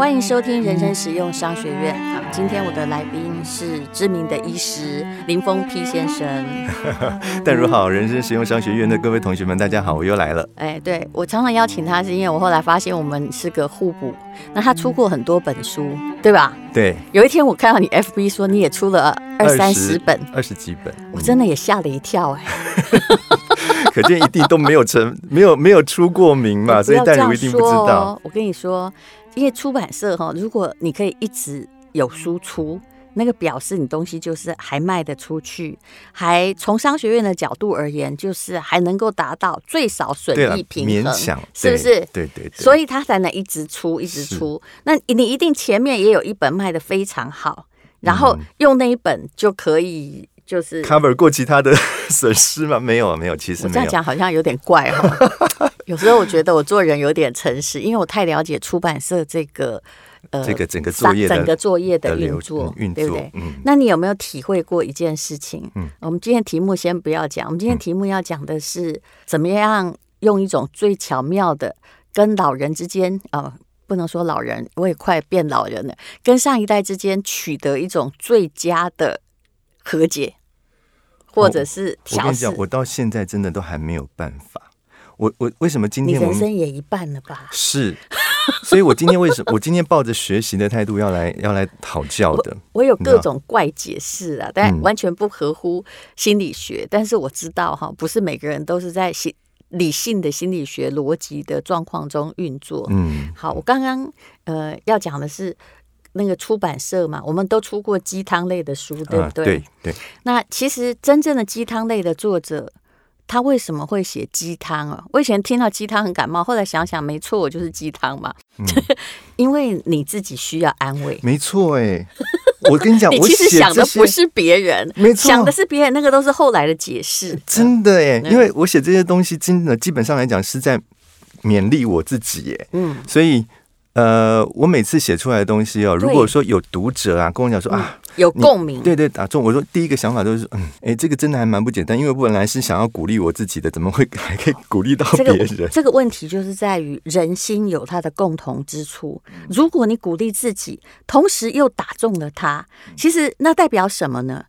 欢迎收听人生实用商学院。好，今天我的来宾是知名的医师林峰 P 先生。淡如好，人生实用商学院的各位同学们，大家好，我又来了。哎，对，我常常邀请他，是因为我后来发现我们是个互补。那他出过很多本书，对吧？对。有一天我看到你 FB 说你也出了二三十本，二十几本，我真的也吓了一跳哎。可见一定都没有成，没有没有出过名嘛，所以淡如一定不知道。我跟你说。因为出版社哈，如果你可以一直有输出，那个表示你东西就是还卖得出去，还从商学院的角度而言，就是还能够达到最少损益平衡，勉强是不是？对对，所以他才能一直出，一直出。那你一定前面也有一本卖得非常好，然后用那一本就可以就是 cover 过其他的 损失吗？没有啊没有，其实没有。我这样讲好像有点怪哈。有时候我觉得我做人有点诚实，因为我太了解出版社这个呃这个整个作业整个作业的运作，运作对不对？嗯。那你有没有体会过一件事情？嗯。我们今天题目先不要讲，我们今天题目要讲的是怎么样用一种最巧妙的跟老人之间啊、呃，不能说老人，我也快变老人了，跟上一代之间取得一种最佳的和解，或者是。我跟你讲，我到现在真的都还没有办法。我我为什么今天我人生也一半了吧？是，所以我今天为什么我今天抱着学习的态度要来要来讨教的我？我有各种怪解释啊，但完全不合乎心理学。嗯、但是我知道哈，不是每个人都是在心理性的心理学逻辑的状况中运作。嗯，好，我刚刚呃要讲的是那个出版社嘛，我们都出过鸡汤类的书，对不对？啊、对对。那其实真正的鸡汤类的作者。他为什么会写鸡汤啊？我以前听到鸡汤很感冒，后来想想，没错，我就是鸡汤嘛。嗯、因为你自己需要安慰。没错，哎，我跟你讲，我其实想的不是别人，没错，想的是别人，那个都是后来的解释。真的哎，因为我写这些东西，真的基本上来讲是在勉励我自己，耶，嗯，所以。呃，我每次写出来的东西哦，如果说有读者啊跟我讲说啊，有共鸣，对对打中，我说第一个想法都是嗯，哎，这个真的还蛮不简单，因为我本来是想要鼓励我自己的，怎么会还可以鼓励到别人？这个，这个问题就是在于人心有它的共同之处。如果你鼓励自己，同时又打中了他，其实那代表什么呢？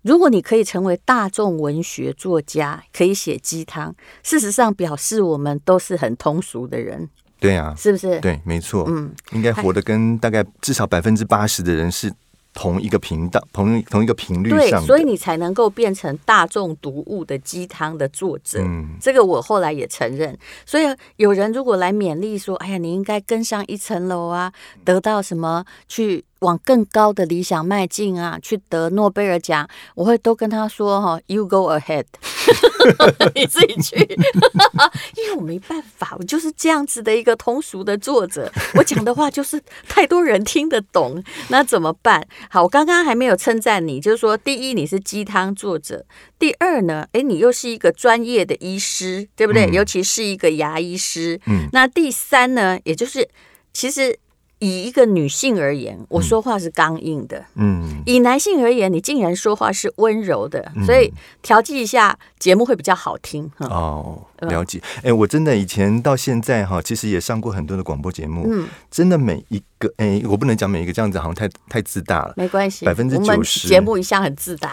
如果你可以成为大众文学作家，可以写鸡汤，事实上表示我们都是很通俗的人。对啊，是不是？对，没错。嗯，应该活得跟大概至少百分之八十的人是同一个频道，同同一个频率上。对，所以你才能够变成大众读物的鸡汤的作者。嗯，这个我后来也承认。所以有人如果来勉励说：“哎呀，你应该跟上一层楼啊，得到什么去。”往更高的理想迈进啊，去得诺贝尔奖，我会都跟他说哈，You go ahead，你自己去，因为我没办法，我就是这样子的一个通俗的作者，我讲的话就是太多人听得懂，那怎么办？好，我刚刚还没有称赞你，就是说，第一你是鸡汤作者，第二呢，哎，你又是一个专业的医师，对不对？嗯、尤其是一个牙医师，嗯，那第三呢，也就是其实。以一个女性而言，我说话是刚硬的。嗯，以男性而言，你竟然说话是温柔的，嗯、所以调剂一下节目会比较好听。哦，了解。哎、欸，我真的以前到现在哈，其实也上过很多的广播节目。嗯，真的每一个哎、欸，我不能讲每一个这样子，好像太太自大了。没关系，百分之九十节目一向很自大。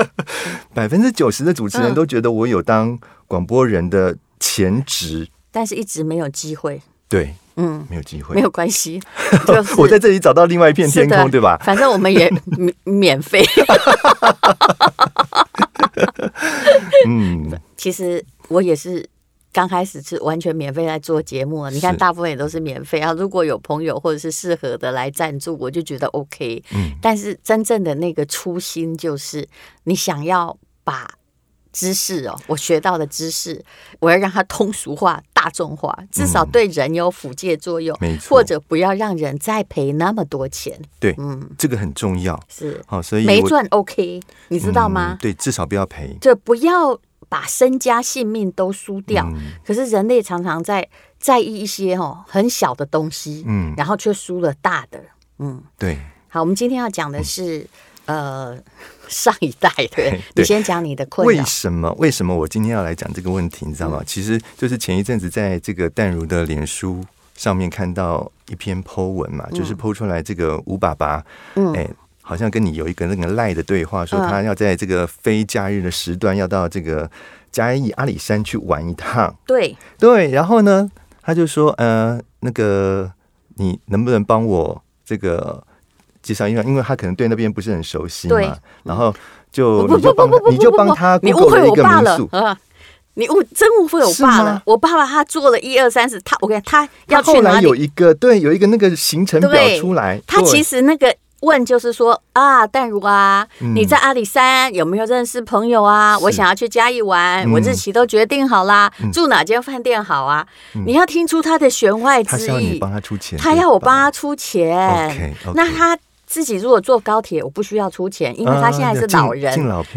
百分之九十的主持人都觉得我有当广播人的潜质，但是一直没有机会。对。嗯，没有机会，没有关系。就是我在这里找到另外一片天空，对吧？反正我们也 免免费。嗯，其实我也是刚开始是完全免费来做节目。你看，大部分也都是免费啊。如果有朋友或者是适合的来赞助，我就觉得 OK。嗯，但是真正的那个初心就是你想要把。知识哦，我学到的知识，我要让它通俗化、大众化，至少对人有辅介作用。没错，或者不要让人再赔那么多钱。对，嗯，这个很重要。是，好，所以没赚 OK，你知道吗？对，至少不要赔。就不要把身家性命都输掉。可是人类常常在在意一些哦很小的东西，嗯，然后却输了大的。嗯，对。好，我们今天要讲的是。呃，上一代的人你先讲你的困扰。为什么？为什么我今天要来讲这个问题？你知道吗？嗯、其实就是前一阵子在这个淡如的脸书上面看到一篇 po 文嘛，就是 po 出来这个吴爸爸，嗯，哎，好像跟你有一个那个赖的对话，说他要在这个非假日的时段要到这个嘉义阿里山去玩一趟。对对，然后呢，他就说，呃，那个你能不能帮我这个介绍一下？因为他可能对那边不是很熟悉嘛，然后就你就帮你就帮他 Google 了一个民宿。你误真误会我爸了，我爸爸他做了一二三四，他我跟你他要去哪有一个对，有一个那个行程表出来。他其实那个问就是说啊，淡如啊，嗯、你在阿里山有没有认识朋友啊？我想要去嘉义玩，嗯、我日期都决定好啦，嗯、住哪间饭店好啊？嗯、你要听出他的弦外之意，他要你帮他出钱，他要我帮他出钱。Okay, okay. 那他。自己如果坐高铁，我不需要出钱，因为他现在是老人，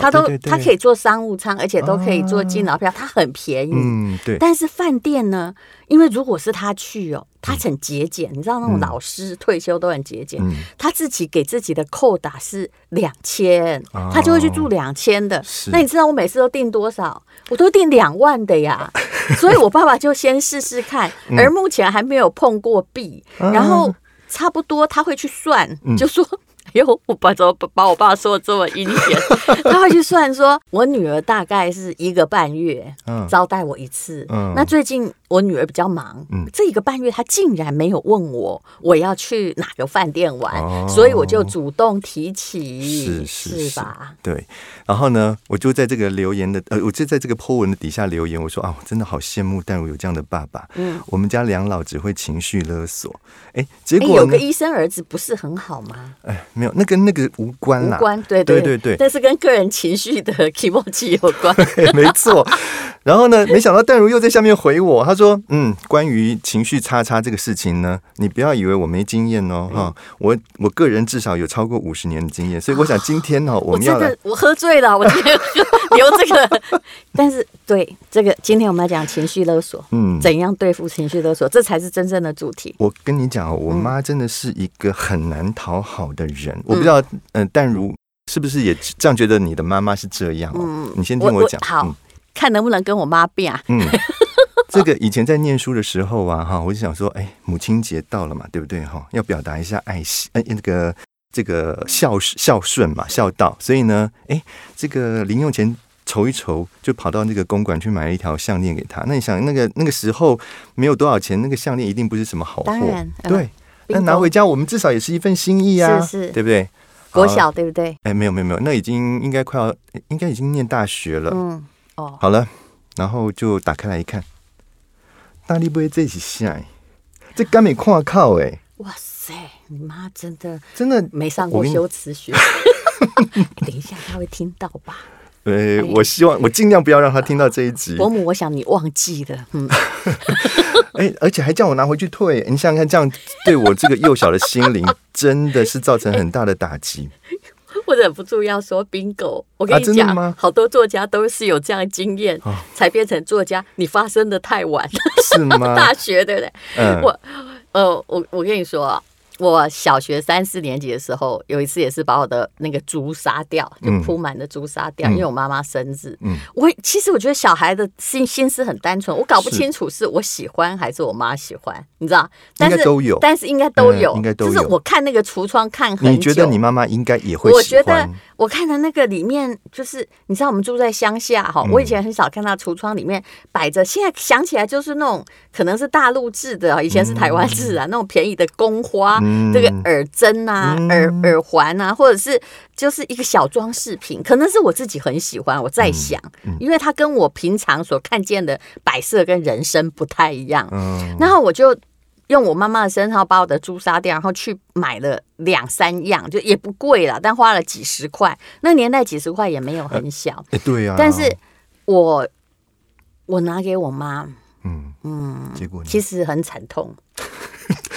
他都他可以坐商务舱，而且都可以坐敬老票，他很便宜。嗯，对。但是饭店呢？因为如果是他去哦，他很节俭，你知道那种老师退休都很节俭，他自己给自己的扣打是两千，他就会去住两千的。那你知道我每次都订多少？我都订两万的呀。所以我爸爸就先试试看，而目前还没有碰过壁，然后。差不多他会去算，就说：“哎呦，我爸怎么把我爸说的这么阴险？” 他会去算，说我女儿大概是一个半月招待我一次。那最近我女儿比较忙，嗯这一个半月她竟然没有问我我要去哪个饭店玩，所以我就主动提起，是是是吧？对。然后呢，我就在这个留言的呃，我就在这个 po 文的底下留言，我说啊，我真的好羡慕淡如有这样的爸爸。嗯，我们家两老只会情绪勒索。哎，结果有个医生儿子不是很好吗？哎，没有，那跟那个无关啦，无关，对对对对，但是跟个人情绪的 emoji 有关，没错。然后呢，没想到淡如又在下面回我，他说：“嗯，关于情绪叉叉这个事情呢，你不要以为我没经验哦，哈，我我个人至少有超过五十年的经验，所以我想今天哦，我们要来，我喝醉了，我今天 留这个，但是对这个，今天我们要讲情绪勒索，嗯，怎样对付情绪勒索，这才是真正的主题。我跟你讲。”我妈真的是一个很难讨好的人，我不知道，嗯，但如是不是也这样觉得？你的妈妈是这样？嗯，你先听我讲，好，看能不能跟我妈变啊？嗯，这个以前在念书的时候啊，哈，我就想说，哎，母亲节到了嘛，对不对？哈，要表达一下爱惜，哎，那个这个孝孝顺嘛，孝道，所以呢，哎，这个零用钱。筹一筹，就跑到那个公馆去买了一条项链给他。那你想，那个那个时候没有多少钱，那个项链一定不是什么好货。当然，对。那拿回家，我们至少也是一份心意啊，是是，对不对？国小对不对？哎，没有没有没有，那已经应该快要，应该已经念大学了。嗯哦，好了，然后就打开来一看，大力不会这起下，这刚没跨靠哎。哇塞，你妈真的真的没上过修辞学。等一下，他会听到吧？对，我希望我尽量不要让他听到这一集。伯母，我想你忘记了，嗯，哎，而且还叫我拿回去退。你想想看，这样对我这个幼小的心灵真的是造成很大的打击。我忍不住要说，Bingo，我跟你讲，啊、好多作家都是有这样的经验，哦、才变成作家。你发生的太晚，是吗？大学对不对？嗯、我，呃，我我跟你说。我小学三四年级的时候，有一次也是把我的那个猪杀掉，就铺满的猪杀掉，嗯、因为我妈妈生日。嗯，我其实我觉得小孩的心心思很单纯，我搞不清楚是我喜欢还是我妈喜欢，你知道？但是都有，但是应该都有，嗯、应该都有。就是我看那个橱窗看很久，你觉得你妈妈应该也会喜欢？我觉得我看的那个里面，就是你知道我们住在乡下哈，嗯、我以前很少看到橱窗里面摆着，现在想起来就是那种可能是大陆制的，以前是台湾制啊，嗯、那种便宜的宫花。这个耳针啊，耳耳环啊，或者是就是一个小装饰品，可能是我自己很喜欢。我在想，因为它跟我平常所看见的摆设跟人生不太一样。然后我就用我妈妈的身上把我的猪杀掉，然后去买了两三样，就也不贵了，但花了几十块。那年代几十块也没有很小，对呀。但是我我拿给我妈，嗯嗯，结果其实很惨痛。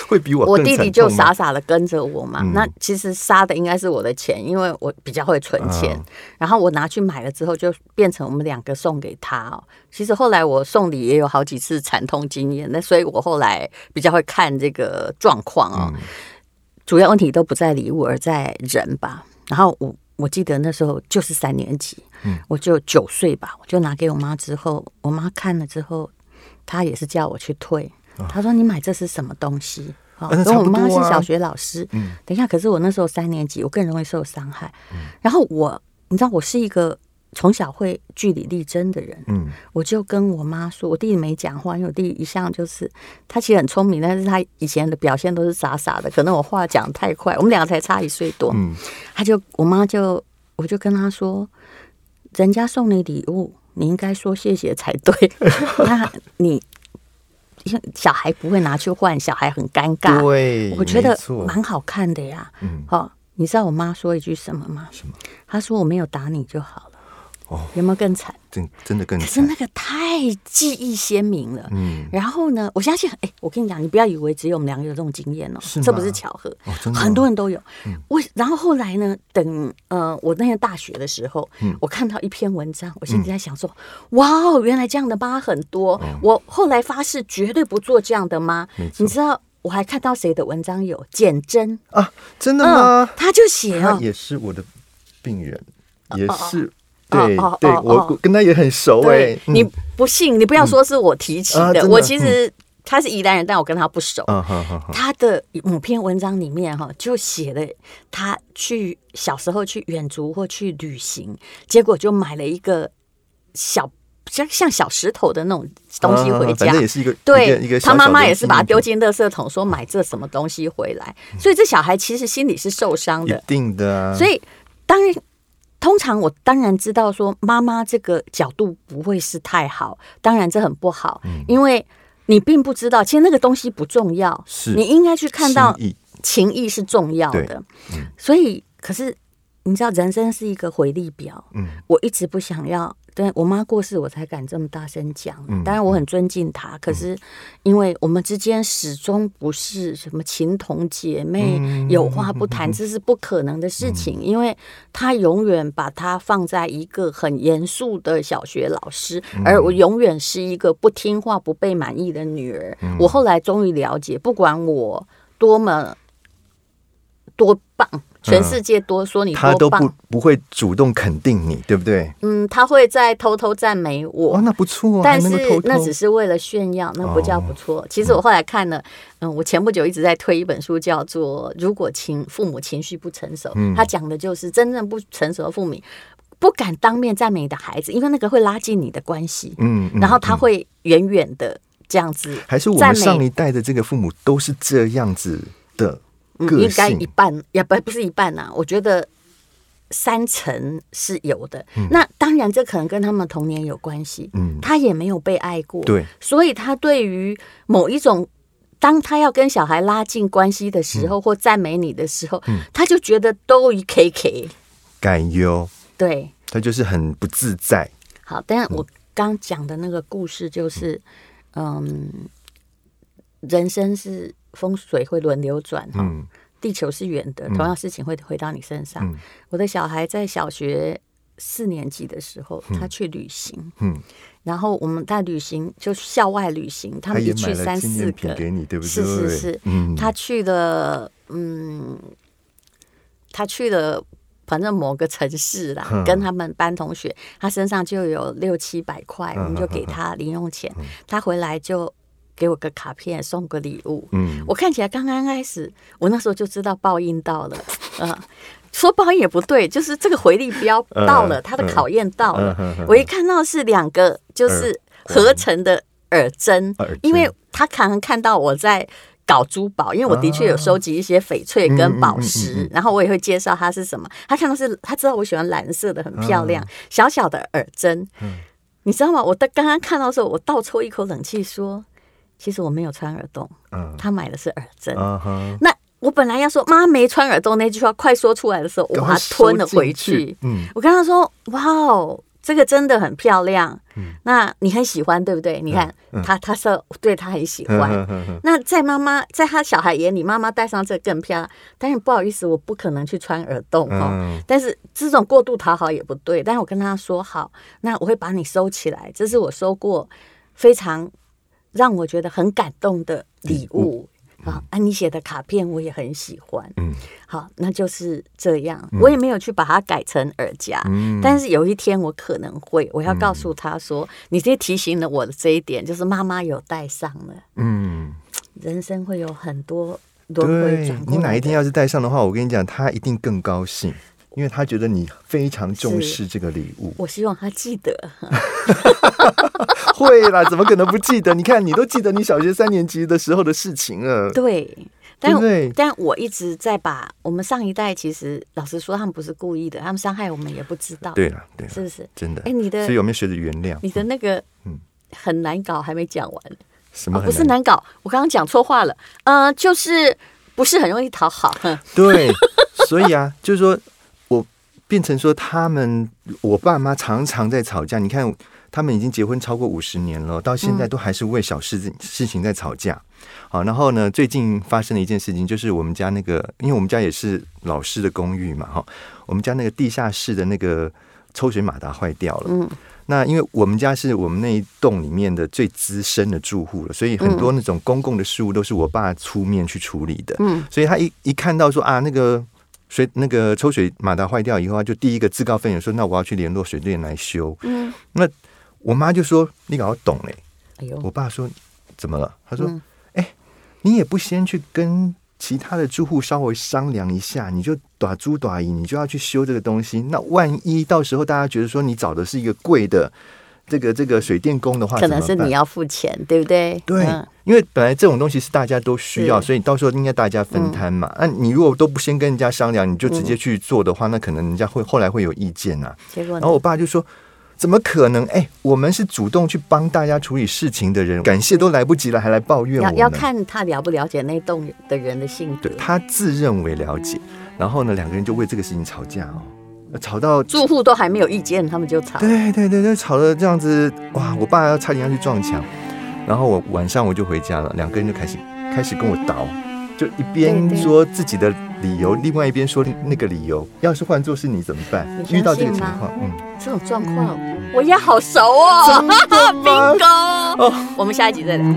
会比我我弟弟就傻傻的跟着我嘛，嗯、那其实杀的应该是我的钱，因为我比较会存钱，嗯、然后我拿去买了之后，就变成我们两个送给他哦。其实后来我送礼也有好几次惨痛经验，那所以我后来比较会看这个状况哦。嗯、主要问题都不在礼物，而在人吧。然后我我记得那时候就是三年级，嗯、我就九岁吧，我就拿给我妈之后，我妈看了之后，她也是叫我去退。他说：“你买这是什么东西？”哦，跟我妈是小学老师。嗯，等一下，可是我那时候三年级，我更容易受伤害。然后我，你知道，我是一个。从小会据理力争的人，嗯，我就跟我妈说，我弟弟没讲话，因为我弟弟一向就是他其实很聪明，但是他以前的表现都是傻傻的，可能我话讲得太快，我们两个才差一岁多，嗯，他就我妈就我就跟他说，人家送你礼物，你应该说谢谢才对，那你小孩不会拿去换，小孩很尴尬，对，我觉得蛮好看的呀，嗯，好，你知道我妈说一句什么吗？什么？她说我没有打你就好了。哦，有没有更惨？真真的更惨。可是那个太记忆鲜明了。嗯，然后呢，我相信，哎，我跟你讲，你不要以为只有我们两个有这种经验哦，这不是巧合，很多人都有。我然后后来呢，等呃，我那天大学的时候，我看到一篇文章，我心里在想说，哇哦，原来这样的妈很多。我后来发誓绝对不做这样的妈。你知道我还看到谁的文章有简真啊？真的吗？他就写啊，也是我的病人，也是。对对，我跟他也很熟哎。你不信，你不要说是我提起的。我其实他是宜兰人，但我跟他不熟。他的某篇文章里面哈，就写了他去小时候去远足或去旅行，结果就买了一个小像像小石头的那种东西回家。也是一个对，他妈妈也是把它丢进垃圾桶，说买这什么东西回来。所以这小孩其实心里是受伤的，一定的。所以当然。通常我当然知道说妈妈这个角度不会是太好，当然这很不好，嗯、因为你并不知道，其实那个东西不重要，是。你应该去看到情谊。是重要的，嗯、所以可是你知道人生是一个回力表，嗯，我一直不想要。对，我妈过世，我才敢这么大声讲。当然，我很尊敬她，可是因为我们之间始终不是什么情同姐妹，有话不谈，这是不可能的事情。因为她永远把她放在一个很严肃的小学老师，而我永远是一个不听话、不被满意的女儿。我后来终于了解，不管我多么多棒。全世界多说你多棒，他都不不会主动肯定你，对不对？嗯，他会在偷偷赞美我。哦，那不错啊。但是那只是为了炫耀，那不叫不错。其实我后来看了，嗯，我前不久一直在推一本书，叫做《如果情父母情绪不成熟》，他讲的就是真正不成熟的父母不敢当面赞美你的孩子，因为那个会拉近你的关系。嗯，然后他会远远的这样子。还是我们上一代的这个父母都是这样子的。嗯，应该一半也不不是一半呐、啊，我觉得三成是有的。嗯、那当然，这可能跟他们童年有关系。嗯，他也没有被爱过，对，所以他对于某一种，当他要跟小孩拉近关系的时候，嗯、或赞美你的时候，嗯、他就觉得都一 K K，感忧，对，他就是很不自在。好，但是我刚讲的那个故事就是，嗯，嗯，人生是。风水会轮流转哈，嗯、地球是圆的，同样事情会回到你身上。嗯、我的小孩在小学四年级的时候，嗯、他去旅行，嗯，然后我们在旅行就校外旅行，他们一去三四个，给你对不对？是是是，嗯、他去了，嗯，他去了，反正某个城市啦，嗯、跟他们班同学，他身上就有六七百块，嗯、我们就给他零用钱，嗯、他回来就。给我个卡片，送个礼物。嗯，我看起来刚刚开始，我那时候就知道报应到了。嗯，说报应也不对，就是这个回力标到了，他的考验到了。我一看到是两个，就是合成的耳针，因为他可能看到我在搞珠宝，因为我的确有收集一些翡翠跟宝石，然后我也会介绍它是什么。他看到是，他知道我喜欢蓝色的，很漂亮，小小的耳针。你知道吗？我刚刚看到的时候，我倒抽一口冷气说。其实我没有穿耳洞，嗯，他买的是耳针。Uh. 那我本来要说“妈没穿耳洞”那句话快说出来的时候，我把它吞了回去。嗯，我跟他说：“哇哦，这个真的很漂亮。嗯，那你很喜欢对不对？你看、嗯、他，他说对他很喜欢。那在妈妈在他小孩眼里，妈妈戴上这个更漂亮。但是不好意思，我不可能去穿耳洞哦。嗯、但是这种过度讨好也不对。但是我跟他说好，那我会把你收起来。这是我收过非常。让我觉得很感动的礼物，好，啊，你写的卡片我也很喜欢。嗯，好，那就是这样。我也没有去把它改成耳夹，嗯，但是有一天我可能会，我要告诉他说，嗯、你这提醒了我的这一点，就是妈妈有戴上了。嗯，人生会有很多轮回转。你哪一天要是戴上的话，我跟你讲，他一定更高兴。因为他觉得你非常重视这个礼物，我希望他记得。会啦，怎么可能不记得？你看，你都记得你小学三年级的时候的事情了。对，但对对但我一直在把我们上一代，其实老实说，他们不是故意的，他们伤害我们也不知道。对了，对，是不是真的？哎，你的，所以有没有学着原谅？你的那个，嗯，很难搞，还没讲完。什么、哦？不是难搞，我刚刚讲错话了。嗯、呃，就是不是很容易讨好。对，所以啊，就是说我。变成说他们，我爸妈常常在吵架。你看，他们已经结婚超过五十年了，到现在都还是为小事事情在吵架。好，然后呢，最近发生了一件事情，就是我们家那个，因为我们家也是老式的公寓嘛，哈，我们家那个地下室的那个抽水马达坏掉了。嗯，那因为我们家是我们那一栋里面的最资深的住户了，所以很多那种公共的事务都是我爸出面去处理的。嗯，所以他一一看到说啊，那个。水那个抽水马达坏掉以后，他就第一个自告奋勇说：“那我要去联络水电来修。”嗯，那我妈就说：“你搞懂嘞。”哎呦，我爸说：“怎么了？”他说：“哎、嗯欸，你也不先去跟其他的住户稍微商量一下，你就打租打乙，你就要去修这个东西。那万一到时候大家觉得说你找的是一个贵的。”这个这个水电工的话，可能是你要付钱，对不对？对，因为本来这种东西是大家都需要，所以到时候应该大家分摊嘛。那你如果都不先跟人家商量，你就直接去做的话，那可能人家会后来会有意见啊。结果，然后我爸就说：“怎么可能？哎，我们是主动去帮大家处理事情的人，感谢都来不及了，还来抱怨我。”要看他了不了解那栋的人的性格。对，他自认为了解，然后呢，两个人就为这个事情吵架哦。吵到住户都还没有意见，他们就吵。对对对对，吵得这样子，哇！我爸要差点要去撞墙，然后我晚上我就回家了，两个人就开始开始跟我倒，就一边说自己的理由，另外一边说那个理由。要是换做是你怎么办？遇到这个情况，嗯，这种状况我也好熟哦，Bingo！哦，我们下一集再聊。